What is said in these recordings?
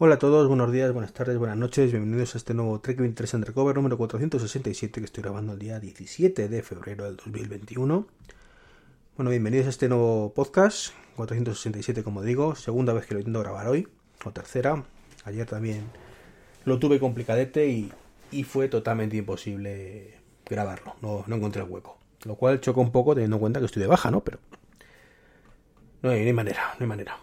Hola a todos, buenos días, buenas tardes, buenas noches. Bienvenidos a este nuevo Trek 23 Undercover número 467 que estoy grabando el día 17 de febrero del 2021. Bueno, bienvenidos a este nuevo podcast 467, como digo. Segunda vez que lo intento grabar hoy, o tercera. Ayer también lo tuve complicadete y, y fue totalmente imposible grabarlo. No, no encontré el hueco. Lo cual choca un poco teniendo en cuenta que estoy de baja, ¿no? Pero no hay, no hay manera, no hay manera.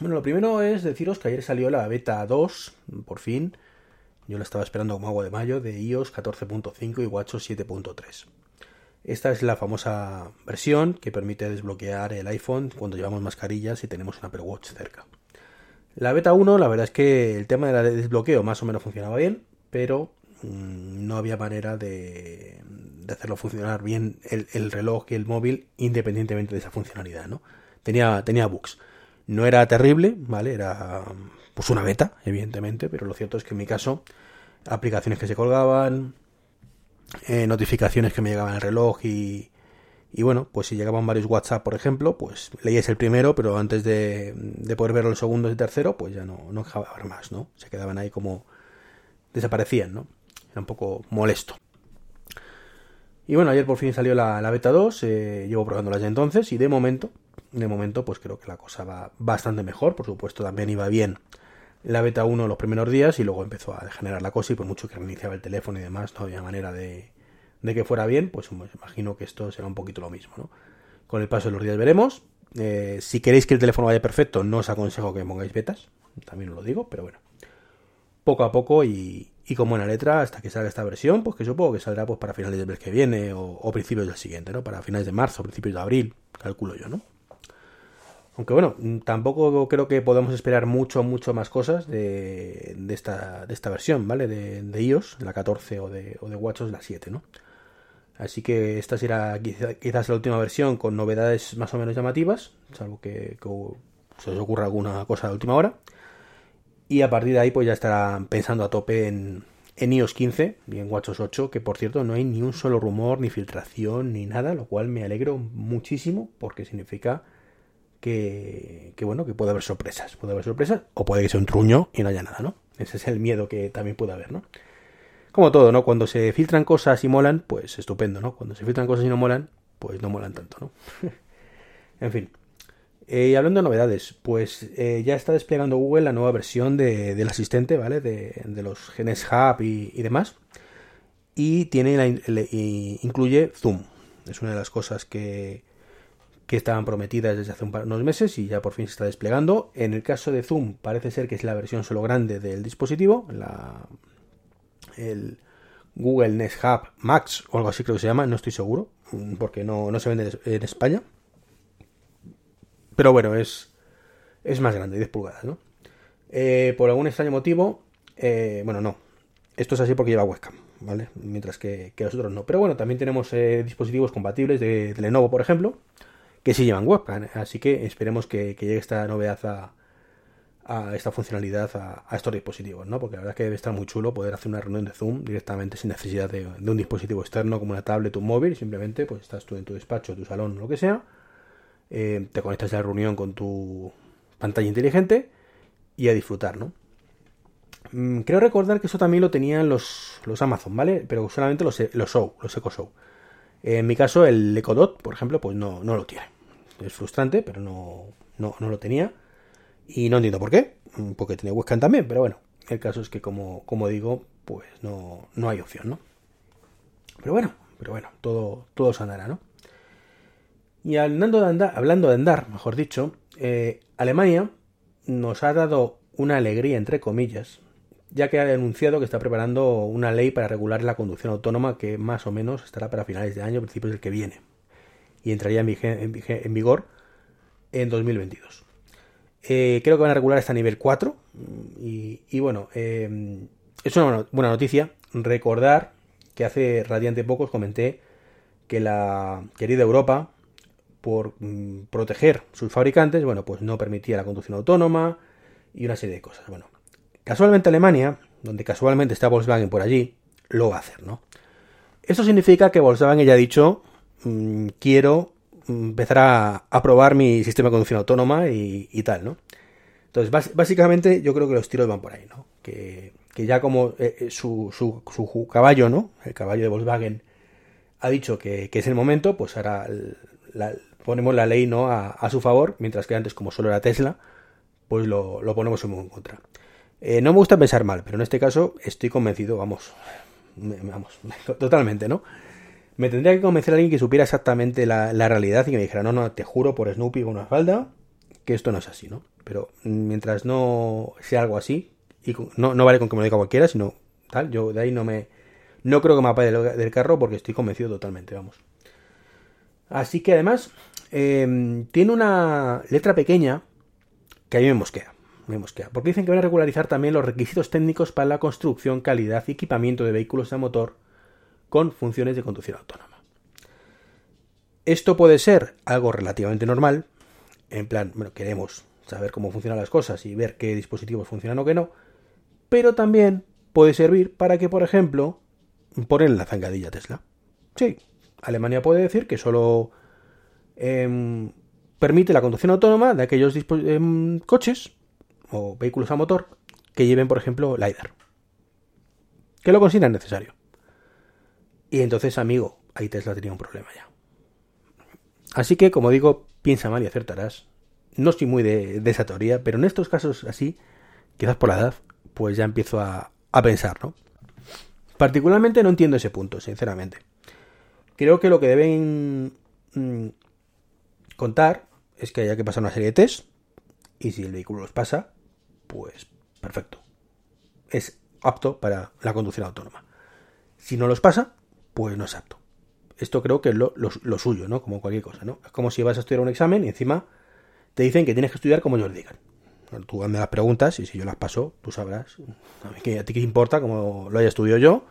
Bueno, lo primero es deciros que ayer salió la beta 2, por fin. Yo la estaba esperando como agua de mayo, de iOS 14.5 y WatchOS 7.3. Esta es la famosa versión que permite desbloquear el iPhone cuando llevamos mascarillas y tenemos un Apple Watch cerca. La beta 1, la verdad es que el tema del desbloqueo más o menos funcionaba bien, pero mmm, no había manera de, de, hacerlo funcionar bien el, el, reloj y el móvil independientemente de esa funcionalidad, ¿no? Tenía, tenía bugs. No era terrible, ¿vale? Era pues una beta, evidentemente, pero lo cierto es que en mi caso, aplicaciones que se colgaban, eh, notificaciones que me llegaban al reloj y, y bueno, pues si llegaban varios WhatsApp, por ejemplo, pues leías el primero, pero antes de, de poder ver los segundos y tercero, pues ya no, no dejaba ver más, ¿no? Se quedaban ahí como desaparecían, ¿no? Era un poco molesto. Y bueno, ayer por fin salió la, la beta 2, eh, llevo probándola ya entonces y de momento, de momento pues creo que la cosa va bastante mejor, por supuesto también iba bien la beta 1 los primeros días y luego empezó a degenerar la cosa y por mucho que reiniciaba el teléfono y demás no había manera de, de que fuera bien, pues, imagino que esto será un poquito lo mismo, ¿no? Con el paso de los días veremos. Eh, si queréis que el teléfono vaya perfecto, no os aconsejo que pongáis betas, también os lo digo, pero bueno. Poco a poco y, y con buena letra hasta que salga esta versión, pues que supongo que saldrá pues para finales del mes que viene o, o principios del siguiente, ¿no? Para finales de marzo, principios de abril, calculo yo, ¿no? Aunque bueno, tampoco creo que podamos esperar mucho, mucho más cosas de, esta, de esta versión, ¿vale? De, de iOS, la 14 o de, o de WatchOS la 7, ¿no? Así que esta será quizás la última versión con novedades más o menos llamativas, salvo que, que se os ocurra alguna cosa de última hora. Y a partir de ahí pues ya estarán pensando a tope en, en iOS 15 y en WatchOS 8, que por cierto no hay ni un solo rumor, ni filtración, ni nada, lo cual me alegro muchísimo porque significa que, que bueno, que puede haber sorpresas, puede haber sorpresas, o puede que sea un truño y no haya nada, ¿no? Ese es el miedo que también puede haber, ¿no? Como todo, ¿no? Cuando se filtran cosas y molan, pues estupendo, ¿no? Cuando se filtran cosas y no molan, pues no molan tanto, ¿no? en fin. Eh, y hablando de novedades, pues eh, ya está desplegando Google la nueva versión de, del asistente, ¿vale? De, de los genes Hub y, y, demás. Y tiene la, incluye Zoom. Es una de las cosas que, que estaban prometidas desde hace unos meses y ya por fin se está desplegando. En el caso de Zoom parece ser que es la versión solo grande del dispositivo, la, el Google Nest Hub Max o algo así creo que se llama, no estoy seguro, porque no, no se vende en España. Pero bueno, es, es más grande, 10 pulgadas, ¿no? Eh, por algún extraño motivo, eh, bueno, no, esto es así porque lleva webcam, ¿vale? Mientras que, que los otros no. Pero bueno, también tenemos eh, dispositivos compatibles de, de, Lenovo, por ejemplo, que sí llevan webcam, así que esperemos que, que llegue esta novedad a, a esta funcionalidad a, estos dispositivos, ¿no? Porque la verdad es que debe estar muy chulo poder hacer una reunión de Zoom directamente sin necesidad de, de un dispositivo externo como una tablet o un móvil, simplemente pues estás tú en tu despacho, tu salón, lo que sea, eh, te conectas a la reunión con tu pantalla inteligente y a disfrutar, ¿no? Mm, creo recordar que eso también lo tenían los, los Amazon, ¿vale? Pero solamente los, los Show, los Echo Show. En mi caso, el Echo Dot, por ejemplo, pues no, no lo tiene. Es frustrante, pero no, no, no lo tenía. Y no entiendo por qué, porque tiene webcam también, pero bueno, el caso es que como, como digo, pues no, no hay opción, ¿no? Pero bueno, pero bueno, todo, todo se andará, ¿no? Y hablando de andar, hablando de andar mejor dicho, eh, Alemania nos ha dado una alegría, entre comillas, ya que ha anunciado que está preparando una ley para regular la conducción autónoma que más o menos estará para finales de año, principios del que viene, y entraría en, vigor en 2022. Eh, creo que van a regular hasta nivel 4. Y, bueno, eh, es una buena noticia. Recordar que hace radiante pocos comenté que la querida Europa, por mm, proteger sus fabricantes, bueno, pues no permitía la conducción autónoma y una serie de cosas. Bueno, casualmente Alemania, donde casualmente está Volkswagen por allí, lo va a hacer, ¿no? Esto significa que Volkswagen ya ha dicho, mm, quiero empezar a, probar mi sistema de conducción autónoma y, tal, ¿no? Entonces, básicamente yo creo que los tiros van por ahí, ¿no? Que, ya como eh, eh, su, su, caballo, ¿no? El caballo de Volkswagen ha dicho que, es el momento, pues ahora ponemos la ley ¿no? A, su favor, mientras que antes como solo era Tesla, pues lo, ponemos en contra. Eh, no me gusta pensar mal, pero en este caso estoy convencido, vamos, vamos, totalmente, ¿no? Me tendría que convencer a alguien que supiera exactamente la, realidad y que me dijera, no, no, te juro por Snoopy con una falda que esto no es así, ¿no? Pero mientras no sea algo así, y no, no vale con que me lo diga cualquiera, sino tal, yo de ahí no me... No creo que me apague del carro porque estoy convencido totalmente, vamos. Así que además, em, tiene una letra pequeña que a mí me mosquea. Me mosquea. Porque dicen que van a regularizar también los requisitos técnicos para la construcción, calidad y equipamiento de vehículos a motor con funciones de conducción autónoma. Esto puede ser algo relativamente normal, en plan, bueno, queremos saber cómo funcionan las cosas y ver qué dispositivos funcionan o qué no, pero también puede servir para que, por ejemplo, ponen la zangadilla Tesla. Sí, Alemania puede decir que solo em, permite la conducción autónoma de aquellos em, coches o vehículos a motor que lleven, por ejemplo, LiDAR. Que lo consideran necesario. Y entonces, amigo, ahí Tesla tenía un problema ya. Así que, como digo, piensa mal y acertarás. No estoy muy de, esa teoría, pero en estos casos así, quizás por la edad, pues ya empiezo a, pensar, ¿no? Particularmente no entiendo ese punto, sinceramente. Creo que lo que deben mm, contar es que haya que pasar una serie de test y si el vehículo los pasa, pues perfecto. Es apto para la conducción autónoma. Si no los pasa, pues no es apto. Esto creo que es lo, suyo, ¿no? Como cualquier cosa, ¿no? Es como si vas a estudiar un examen y encima te dicen que tienes que estudiar como ellos digan. tú me las preguntas y si yo las paso, tú sabrás. A, mí, ¿A ti qué importa como lo haya estudiado yo?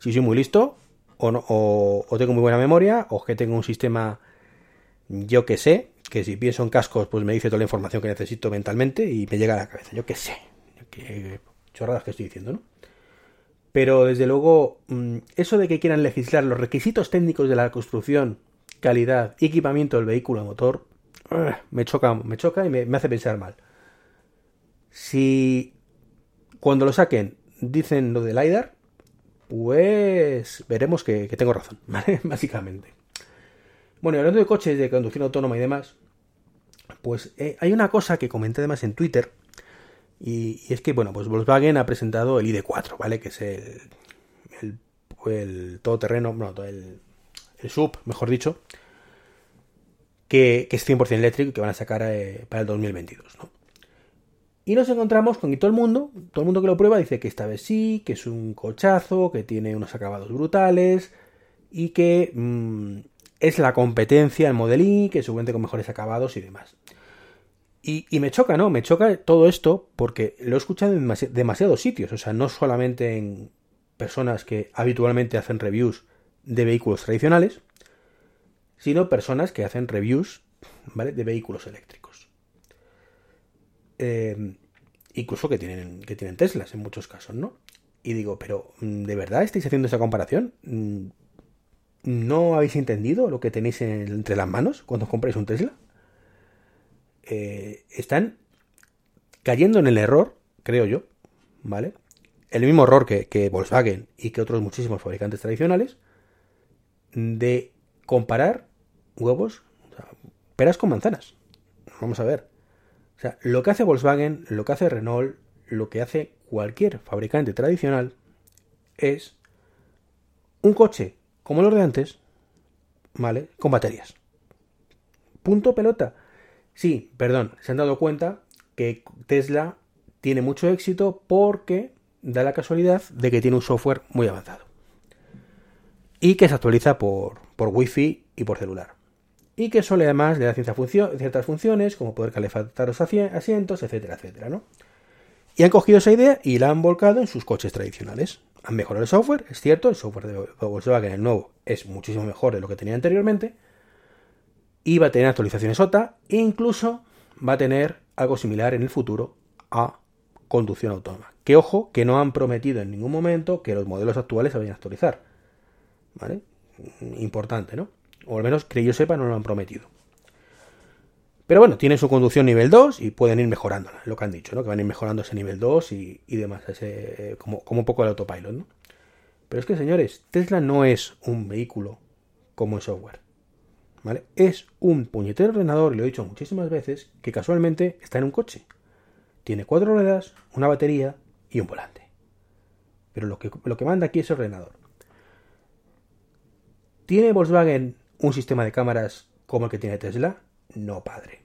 Si soy muy listo o, no, o, tengo muy buena memoria o que tengo un sistema, yo que sé, que si pienso en cascos, pues me dice toda la información que necesito mentalmente y me llega a la cabeza. Yo que sé. Qué chorradas que estoy diciendo, ¿no? Pero desde luego, mm, eso de que quieran legislar los requisitos técnicos de la construcción, calidad y equipamiento del vehículo a motor, me choca, me choca y me, hace pensar mal. Si cuando lo saquen dicen lo del LiDAR, pues veremos que, tengo razón, ¿vale? Básicamente. Bueno, hablando de coches, de conducción autónoma y demás, pues eh, hay una cosa que comenté además en Twitter, y, es que, bueno, pues Volkswagen ha presentado el ID4, ¿vale? Que es el, el, el todoterreno, no, el, el sub, mejor dicho, que, es 100% eléctrico y que van a sacar eh, para el 2022, ¿no? Y nos encontramos con que todo el mundo, todo el mundo que lo prueba dice que esta vez sí, que es un cochazo, que tiene unos acabados brutales y que mm, es la competencia en Model I, que se con mejores acabados y demás. Y, me choca, ¿no? Me choca todo esto porque lo he escuchado en demasiados sitios. O sea, no solamente en personas que habitualmente hacen reviews de vehículos tradicionales, sino personas que hacen reviews, ¿vale? De vehículos eléctricos. Eh, incluso que tienen, que tienen Teslas en muchos casos, ¿no? Y digo, pero mm, ¿de verdad estáis haciendo esa comparación? Mm, ¿No habéis entendido lo que tenéis entre las manos cuando compráis un Tesla? Eh, están cayendo en el error, creo yo, ¿vale? El mismo error que, Volkswagen y que otros muchísimos fabricantes tradicionales, de comparar huevos, peras con manzanas. Vamos a ver. O sea, lo que hace Volkswagen, lo que hace Renault, lo que hace cualquier fabricante tradicional es un coche como los de antes, ¿vale? Con baterías. Punto pelota. Sí, perdón, se han dado cuenta que Tesla tiene mucho éxito porque da la casualidad de que tiene un software muy avanzado. Y que se actualiza por, por Wi-Fi y por celular. y que eso además le da ciertas funciones, como poder calefactar los asientos, etcétera, etcétera, ¿no? Y han cogido esa idea y la han volcado en sus coches tradicionales. Han mejorado el software, es cierto, el software de Volkswagen, el nuevo, es muchísimo mejor de lo que tenía anteriormente, y va a tener actualizaciones OTA, e incluso va a tener algo similar en el futuro a conducción autónoma. Que ojo, que no han prometido en ningún momento que los modelos actuales se vayan a actualizar. ¿Vale? Importante, ¿no? O al menos que yo sepa no lo han prometido. Pero bueno, tienen su conducción nivel 2 y pueden ir mejorándola, lo que han dicho, ¿no? Que van a ir mejorando ese nivel 2 y, demás, ese, como, un poco el autopilot, ¿no? Pero es que, señores, Tesla no es un vehículo como el software. ¿Vale? Es un puñetero ordenador, lo he dicho muchísimas veces, que casualmente está en un coche. Tiene cuatro ruedas, una batería y un volante. Pero lo que, lo que manda aquí es el ordenador. ¿Tiene Volkswagen un sistema de cámaras como el que tiene Tesla? No, padre.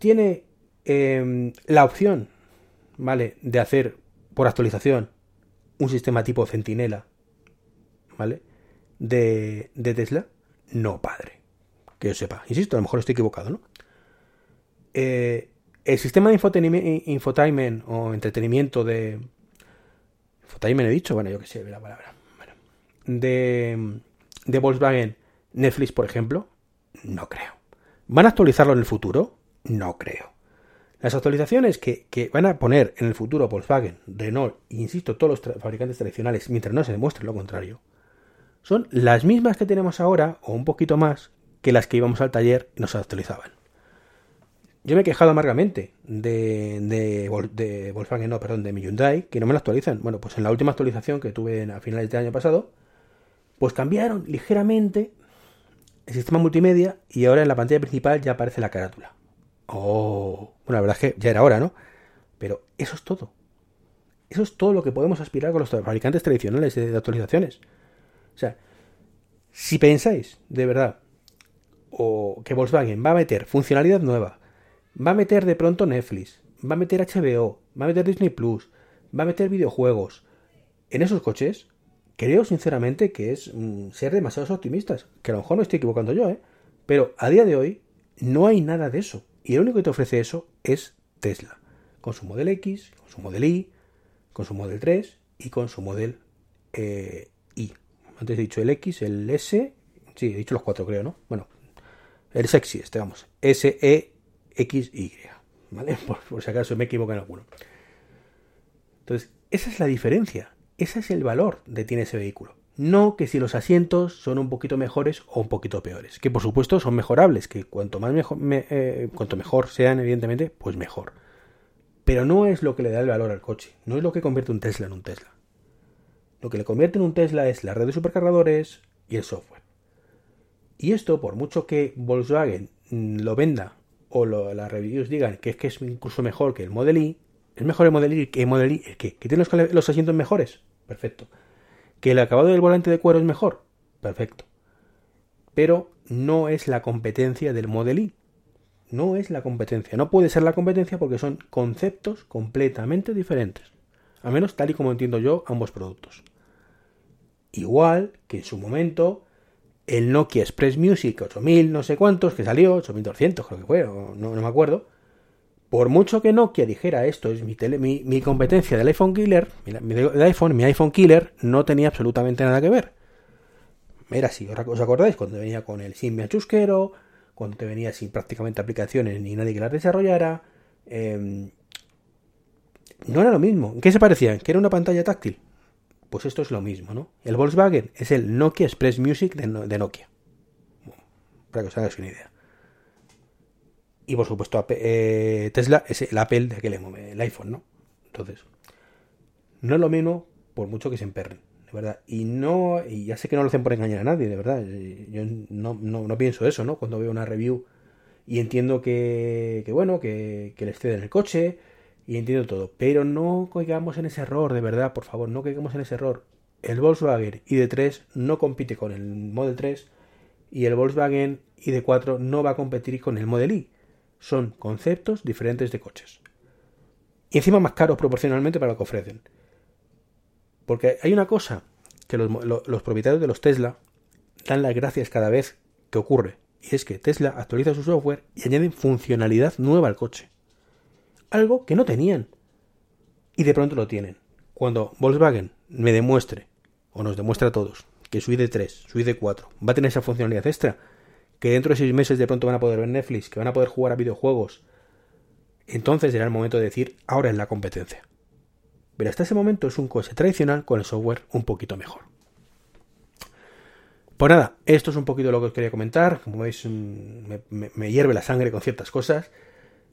¿Tiene em, la opción, ¿vale? De hacer por actualización un sistema tipo Centinela, ¿vale? De Tesla? No, padre. Que yo sepa. Insisto, a lo mejor estoy equivocado, ¿no? Eh, el sistema de infotainment, o entretenimiento de. Infotainment he dicho, bueno, yo que sé, la palabra. Bueno, de, de Volkswagen Netflix, por ejemplo, no creo. ¿Van a actualizarlo en el futuro? No creo. Las actualizaciones que, van a poner en el futuro Volkswagen, Renault insisto, todos los fabricantes tradicionales, mientras no se demuestre lo contrario, son las mismas que tenemos ahora, o un poquito más, que las que íbamos al taller y nos actualizaban. Yo me he quejado amargamente de, de, Volkswagen, no, perdón, de mi Hyundai, que no me lo actualizan. Bueno, pues en la última actualización que tuve a finales del año pasado, pues cambiaron ligeramente el sistema multimedia y ahora en la pantalla principal ya aparece la carátula. Oh, bueno, la verdad es que ya era hora, ¿no? Pero eso es todo. Eso es todo lo que podemos aspirar con los fabricantes tradicionales de actualizaciones. O sea, si pensáis de verdad o que Volkswagen va a meter funcionalidad nueva, va a meter de pronto Netflix, va a meter HBO, va a meter Disney Plus, va a meter videojuegos en esos coches, creo sinceramente que es mm, ser demasiados optimistas. Que a lo mejor me estoy equivocando yo, ¿eh? Pero a día de hoy no hay nada de eso. Y lo único que te ofrece eso es Tesla. Con su Model X, con su Model Y, con su Model 3 y con su Model eh. Antes he dicho el X, el S. Sí, he dicho los cuatro, creo, ¿no? Bueno, el sexy, este, vamos. S-E-X-Y. ¿Vale? Por, si acaso me equivoco en alguno. Entonces, esa es la diferencia. Ese es el valor de tiene ese vehículo. No que si los asientos son un poquito mejores o un poquito peores. Que por supuesto son mejorables, que cuanto más mejor, eh, cuanto mejor sean, evidentemente, pues mejor. Pero no es lo que le da el valor al coche. No es lo que convierte un Tesla en un Tesla. Lo que le convierte en un Tesla es la red de supercargadores y el software. Y esto, por mucho que Volkswagen lo venda o las reviews digan que es que es incluso mejor que el Model Y, es mejor el Model Y que el Model Y, ¿Que tiene los asientos mejores? Perfecto. ¿Que el acabado del volante de cuero es mejor? Perfecto. Pero no es la competencia del Model Y. No es la competencia. No puede ser la competencia porque son conceptos completamente diferentes. Al menos tal y como entiendo yo ambos productos. Igual que en su momento el Nokia Express Music 8000 no sé cuántos que salió, 8200 creo que fue, no, no me acuerdo, por mucho que Nokia dijera esto es mi, mi, competencia del iPhone Killer, mi, iPhone, mi iPhone Killer no tenía absolutamente nada que ver. Era así, ¿os acordáis? Cuando venía con el Symbian chusquero, cuando te venía sin prácticamente aplicaciones ni nadie que las desarrollara. Em, no era lo mismo. ¿En qué se parecían? ¿Que era una pantalla táctil? Pues esto es lo mismo, ¿no? El Volkswagen es el Nokia Express Music de, Nokia. para que os hagáis una idea. Y por supuesto, eh, Tesla es el Apple de aquel el iPhone, ¿no? Entonces, no es lo mismo por mucho que se emperren, de verdad. Y no, y ya sé que no lo hacen por engañar a nadie, de verdad. Yo no, pienso eso, ¿no? Cuando veo una review y entiendo que, que bueno, que, que les ceden el coche y entiendo todo. Pero no caigamos en ese error, de verdad, por favor, no caigamos en ese error. El Volkswagen ID3 no compite con el Model 3 y el Volkswagen ID4 no va a competir con el Model Y son conceptos diferentes de coches. Y encima más caros proporcionalmente para lo que ofrecen. Porque hay una cosa que los, propietarios de los Tesla dan las gracias cada vez que ocurre. Y es que Tesla actualiza su software y añaden funcionalidad nueva al coche. Algo que no tenían. Y de pronto lo tienen. Cuando Volkswagen me demuestre, o nos demuestra a todos, que su ID3, su ID4 va a tener esa funcionalidad extra, que dentro de seis meses de pronto van a poder ver Netflix, que van a poder jugar a videojuegos, entonces será el momento de decir, ahora es la competencia. Pero hasta ese momento es un coche tradicional con el software un poquito mejor. Pues nada, esto es un poquito lo que os quería comentar. Como veis, me, hierve la sangre con ciertas cosas.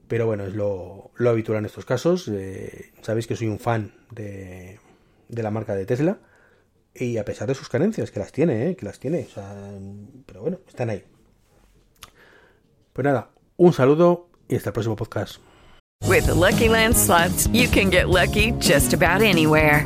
Pero bueno, es lo, habitual en estos casos. Eh, sabéis que soy un fan de, la marca de Tesla. Y a pesar de sus carencias, que las tiene, eh, que las tiene. pero bueno, están ahí. Pues nada, un saludo y hasta el próximo podcast. Lucky you can get lucky just about anywhere.